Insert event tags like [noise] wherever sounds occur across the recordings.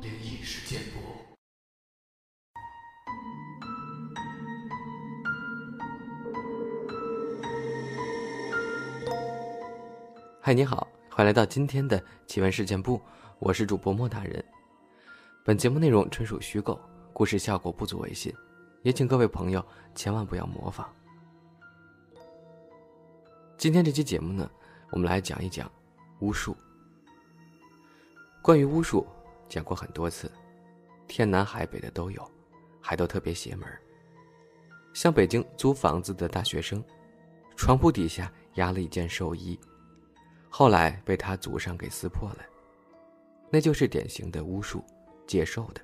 灵异事件簿。嗨，你好，欢迎来到今天的奇闻事件部，我是主播莫大人。本节目内容纯属虚构，故事效果不足为信，也请各位朋友千万不要模仿。今天这期节目呢，我们来讲一讲巫术。关于巫术，讲过很多次，天南海北的都有，还都特别邪门。像北京租房子的大学生，床铺底下压了一件寿衣，后来被他祖上给撕破了，那就是典型的巫术，借寿的。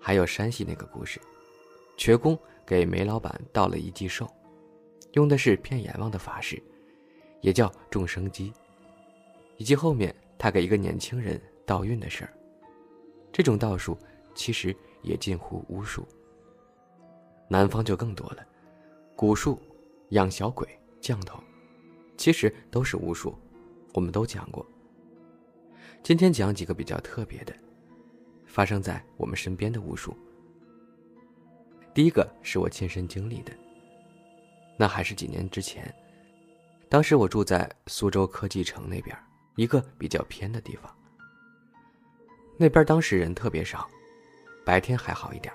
还有山西那个故事，瘸公给煤老板倒了一剂寿，用的是骗阎王的法事，也叫众生机，以及后面他给一个年轻人倒运的事儿。这种道术其实也近乎巫术。南方就更多了，蛊术、养小鬼、降头，其实都是巫术，我们都讲过。今天讲几个比较特别的，发生在我们身边的巫术。第一个是我亲身经历的，那还是几年之前，当时我住在苏州科技城那边，一个比较偏的地方。那边当时人特别少，白天还好一点。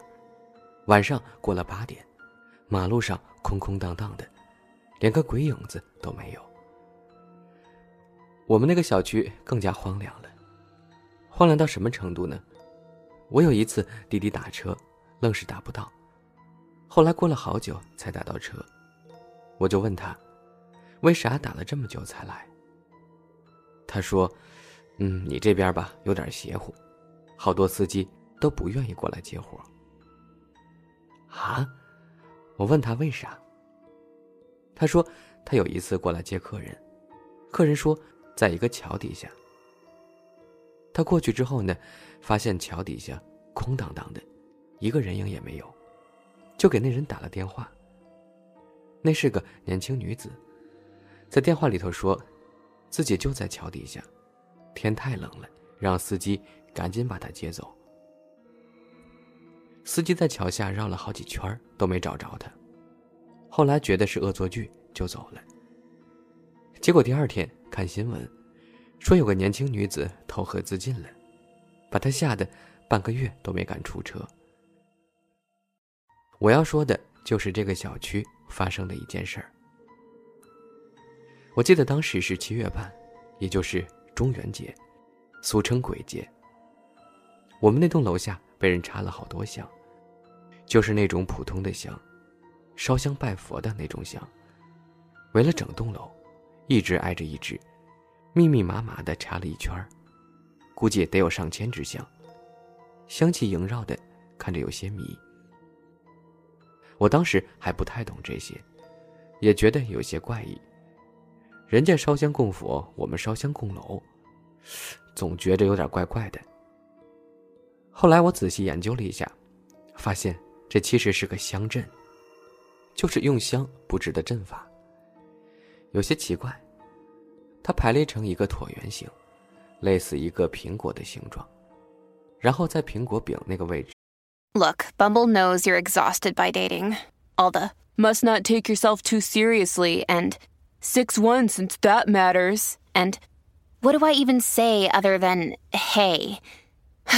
晚上过了八点，马路上空空荡荡的，连个鬼影子都没有。我们那个小区更加荒凉了，荒凉到什么程度呢？我有一次滴滴打车，愣是打不到，后来过了好久才打到车，我就问他，为啥打了这么久才来？他说：“嗯，你这边吧有点邪乎，好多司机都不愿意过来接活。”啊！我问他为啥。他说他有一次过来接客人，客人说在一个桥底下。他过去之后呢，发现桥底下空荡荡的，一个人影也没有，就给那人打了电话。那是个年轻女子，在电话里头说，自己就在桥底下，天太冷了，让司机赶紧把他接走。司机在桥下绕了好几圈都没找着他，后来觉得是恶作剧就走了。结果第二天看新闻，说有个年轻女子投河自尽了，把他吓得半个月都没敢出车。我要说的就是这个小区发生的一件事儿。我记得当时是七月半，也就是中元节，俗称鬼节。我们那栋楼下被人插了好多香。就是那种普通的香，烧香拜佛的那种香，围了整栋楼，一直挨着一直，密密麻麻的插了一圈估计得有上千支香，香气萦绕的，看着有些迷。我当时还不太懂这些，也觉得有些怪异。人家烧香供佛，我们烧香供楼，总觉着有点怪怪的。后来我仔细研究了一下，发现。这其实是个香阵，就是用香布置的阵法。有些奇怪，它排列成一个椭圆形，类似一个苹果的形状，然后在苹果饼那个位置。Look, Bumble knows you're exhausted by dating. All the must not take yourself too seriously and six one since that matters. And what do I even say other than hey? [sighs]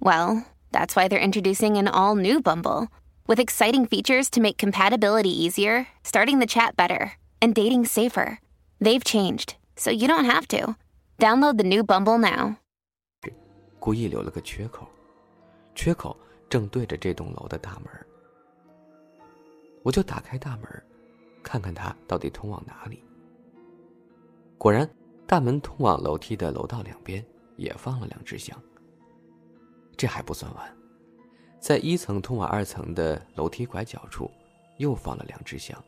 well. That's why they're introducing an all new Bumble with exciting features to make compatibility easier, starting the chat better, and dating safer. They've changed, so you don't have to. Download the new Bumble now. 故意留了个缺口，缺口正对着这栋楼的大门。我就打开大门， 看看它到底通往哪里。果然，大门通往楼梯的楼道两边也放了两只香。这还不算完，在一层通往二层的楼梯拐角处，又放了两只香。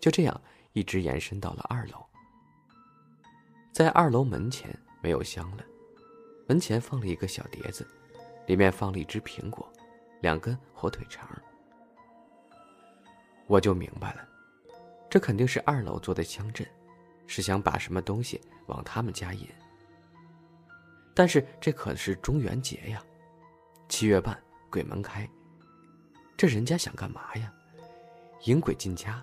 就这样一直延伸到了二楼。在二楼门前没有香了，门前放了一个小碟子，里面放了一只苹果，两根火腿肠。我就明白了，这肯定是二楼做的香阵，是想把什么东西往他们家引。但是这可是中元节呀，七月半鬼门开，这人家想干嘛呀？引鬼进家，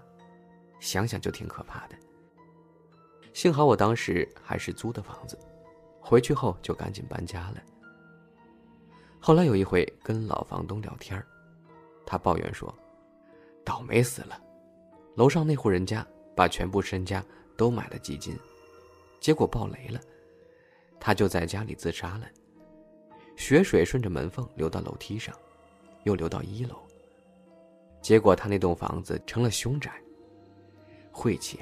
想想就挺可怕的。幸好我当时还是租的房子，回去后就赶紧搬家了。后来有一回跟老房东聊天他抱怨说：“倒霉死了，楼上那户人家把全部身家都买了基金，结果爆雷了，他就在家里自杀了。血水顺着门缝流到楼梯上，又流到一楼。结果他那栋房子成了凶宅，晦气，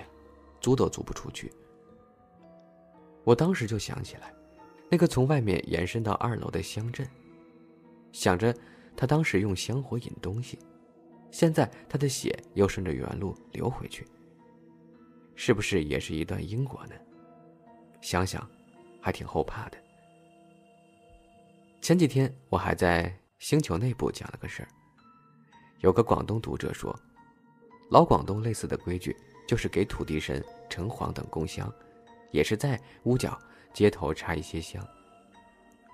租都租不出去。我当时就想起来，那个从外面延伸到二楼的乡镇。”想着，他当时用香火引东西，现在他的血又顺着原路流回去，是不是也是一段因果呢？想想，还挺后怕的。前几天我还在星球内部讲了个事儿，有个广东读者说，老广东类似的规矩就是给土地神、城隍等供香，也是在屋角、街头插一些香，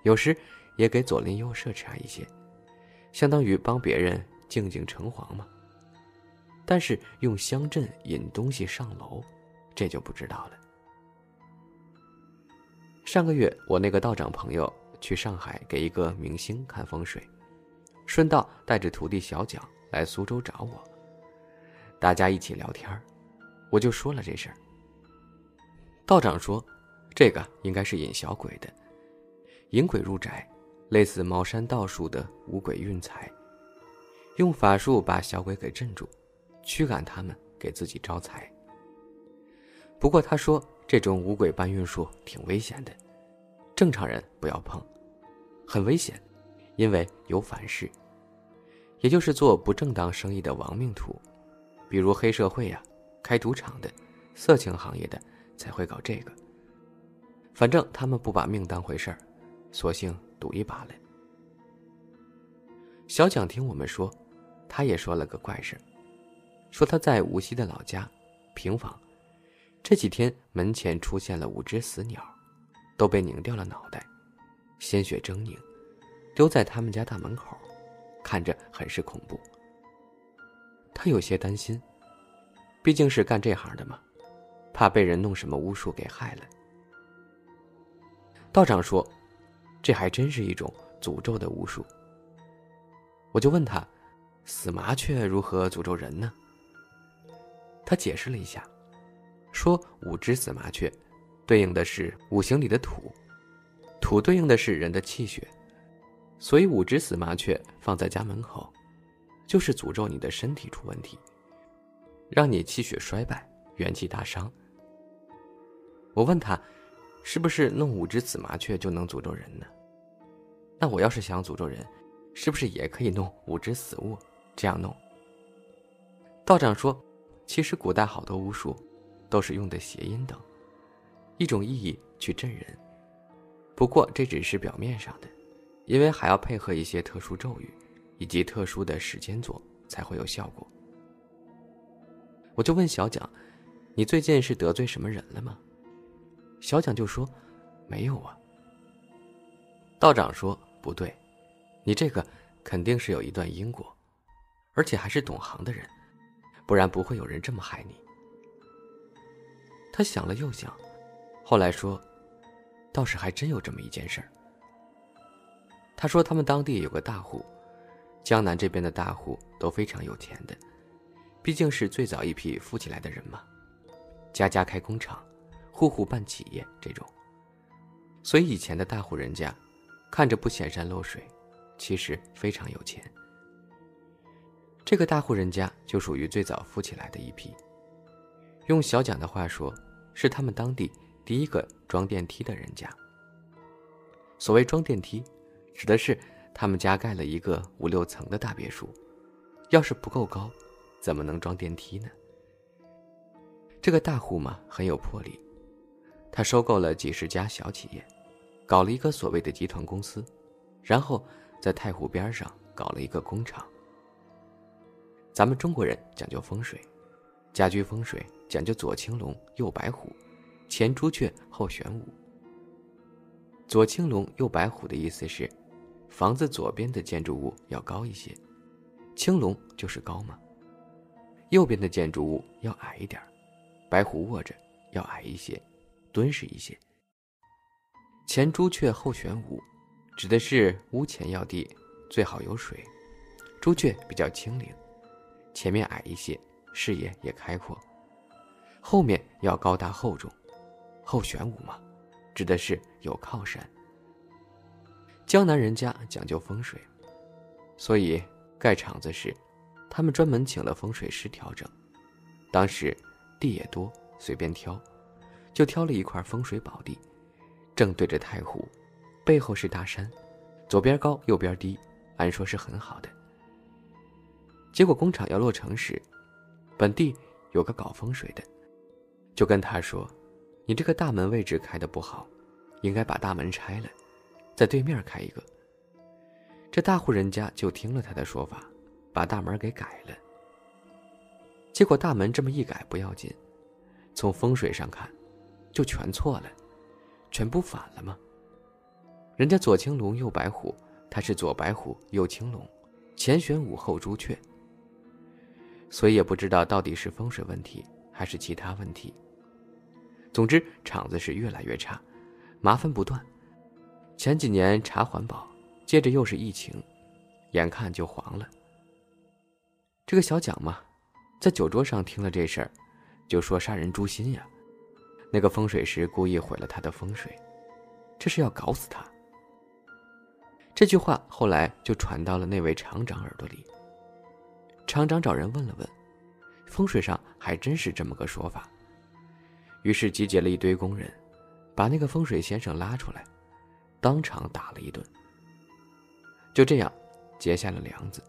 有时。也给左邻右舍插一些，相当于帮别人静静城隍嘛。但是用香阵引东西上楼，这就不知道了。上个月我那个道长朋友去上海给一个明星看风水，顺道带着徒弟小蒋来苏州找我。大家一起聊天我就说了这事儿。道长说，这个应该是引小鬼的，引鬼入宅。类似茅山道术的五鬼运财，用法术把小鬼给镇住，驱赶他们，给自己招财。不过他说这种五鬼搬运术挺危险的，正常人不要碰，很危险，因为有反噬，也就是做不正当生意的亡命徒，比如黑社会呀、开赌场的、色情行业的才会搞这个。反正他们不把命当回事儿，索性。赌一把了。小蒋听我们说，他也说了个怪事说他在无锡的老家平房，这几天门前出现了五只死鸟，都被拧掉了脑袋，鲜血狰狞，丢在他们家大门口，看着很是恐怖。他有些担心，毕竟是干这行的嘛，怕被人弄什么巫术给害了。道长说。这还真是一种诅咒的巫术。我就问他，死麻雀如何诅咒人呢？他解释了一下，说五只死麻雀，对应的是五行里的土，土对应的是人的气血，所以五只死麻雀放在家门口，就是诅咒你的身体出问题，让你气血衰败，元气大伤。我问他。是不是弄五只死麻雀就能诅咒人呢？那我要是想诅咒人，是不是也可以弄五只死物，这样弄？道长说，其实古代好多巫术，都是用的谐音等，一种意义去镇人。不过这只是表面上的，因为还要配合一些特殊咒语，以及特殊的时间做，才会有效果。我就问小蒋，你最近是得罪什么人了吗？小蒋就说：“没有啊。”道长说：“不对，你这个肯定是有一段因果，而且还是懂行的人，不然不会有人这么害你。”他想了又想，后来说：“倒是还真有这么一件事儿。”他说：“他们当地有个大户，江南这边的大户都非常有钱的，毕竟是最早一批富起来的人嘛，家家开工厂。”户户办企业这种，所以以前的大户人家，看着不显山露水，其实非常有钱。这个大户人家就属于最早富起来的一批。用小蒋的话说，是他们当地第一个装电梯的人家。所谓装电梯，指的是他们家盖了一个五六层的大别墅，要是不够高，怎么能装电梯呢？这个大户嘛，很有魄力。他收购了几十家小企业，搞了一个所谓的集团公司，然后在太湖边上搞了一个工厂。咱们中国人讲究风水，家居风水讲究左青龙右白虎，前朱雀后玄武。左青龙右白虎的意思是，房子左边的建筑物要高一些，青龙就是高嘛。右边的建筑物要矮一点，白虎卧着要矮一些，敦实一些。前朱雀后玄武，指的是屋前要地，最好有水。朱雀比较清灵，前面矮一些，视野也开阔。后面要高大厚重，后玄武嘛，指的是有靠山。江南人家讲究风水，所以盖厂子时，他们专门请了风水师调整。当时地也多，随便挑，就挑了一块风水宝地。正对着太湖，背后是大山，左边高，右边低，按说是很好的。结果工厂要落成时，本地有个搞风水的，就跟他说：“你这个大门位置开的不好，应该把大门拆了，在对面开一个。”这大户人家就听了他的说法，把大门给改了。结果大门这么一改不要紧，从风水上看，就全错了。全部反了吗？人家左青龙右白虎，他是左白虎右青龙，前玄武后朱雀。所以也不知道到底是风水问题还是其他问题。总之，厂子是越来越差，麻烦不断。前几年查环保，接着又是疫情，眼看就黄了。这个小蒋嘛，在酒桌上听了这事儿，就说杀人诛心呀。那个风水师故意毁了他的风水，这是要搞死他。这句话后来就传到了那位厂长耳朵里。厂长找人问了问，风水上还真是这么个说法。于是集结了一堆工人，把那个风水先生拉出来，当场打了一顿。就这样，结下了梁子。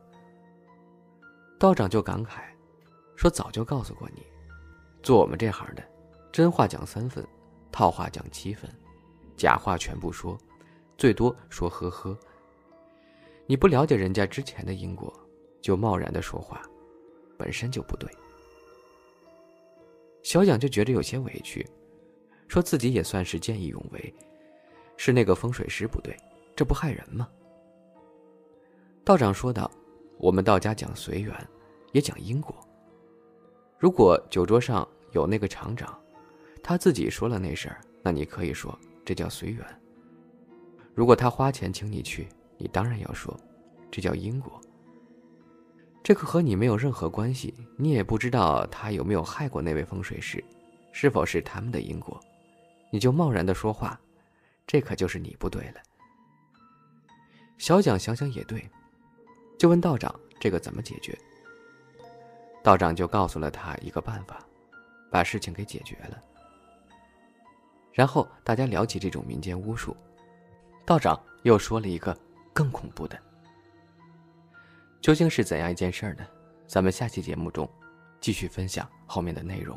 道长就感慨，说早就告诉过你，做我们这行的。真话讲三分，套话讲七分，假话全部说，最多说呵呵。你不了解人家之前的因果，就贸然的说话，本身就不对。小蒋就觉得有些委屈，说自己也算是见义勇为，是那个风水师不对，这不害人吗？道长说道：“我们道家讲随缘，也讲因果。如果酒桌上有那个厂长。”他自己说了那事儿，那你可以说这叫随缘。如果他花钱请你去，你当然要说，这叫因果。这可和你没有任何关系，你也不知道他有没有害过那位风水师，是否是他们的因果，你就贸然的说话，这可就是你不对了。小蒋想想也对，就问道长这个怎么解决。道长就告诉了他一个办法，把事情给解决了。然后大家聊起这种民间巫术，道长又说了一个更恐怖的，究竟是怎样一件事呢？咱们下期节目中继续分享后面的内容。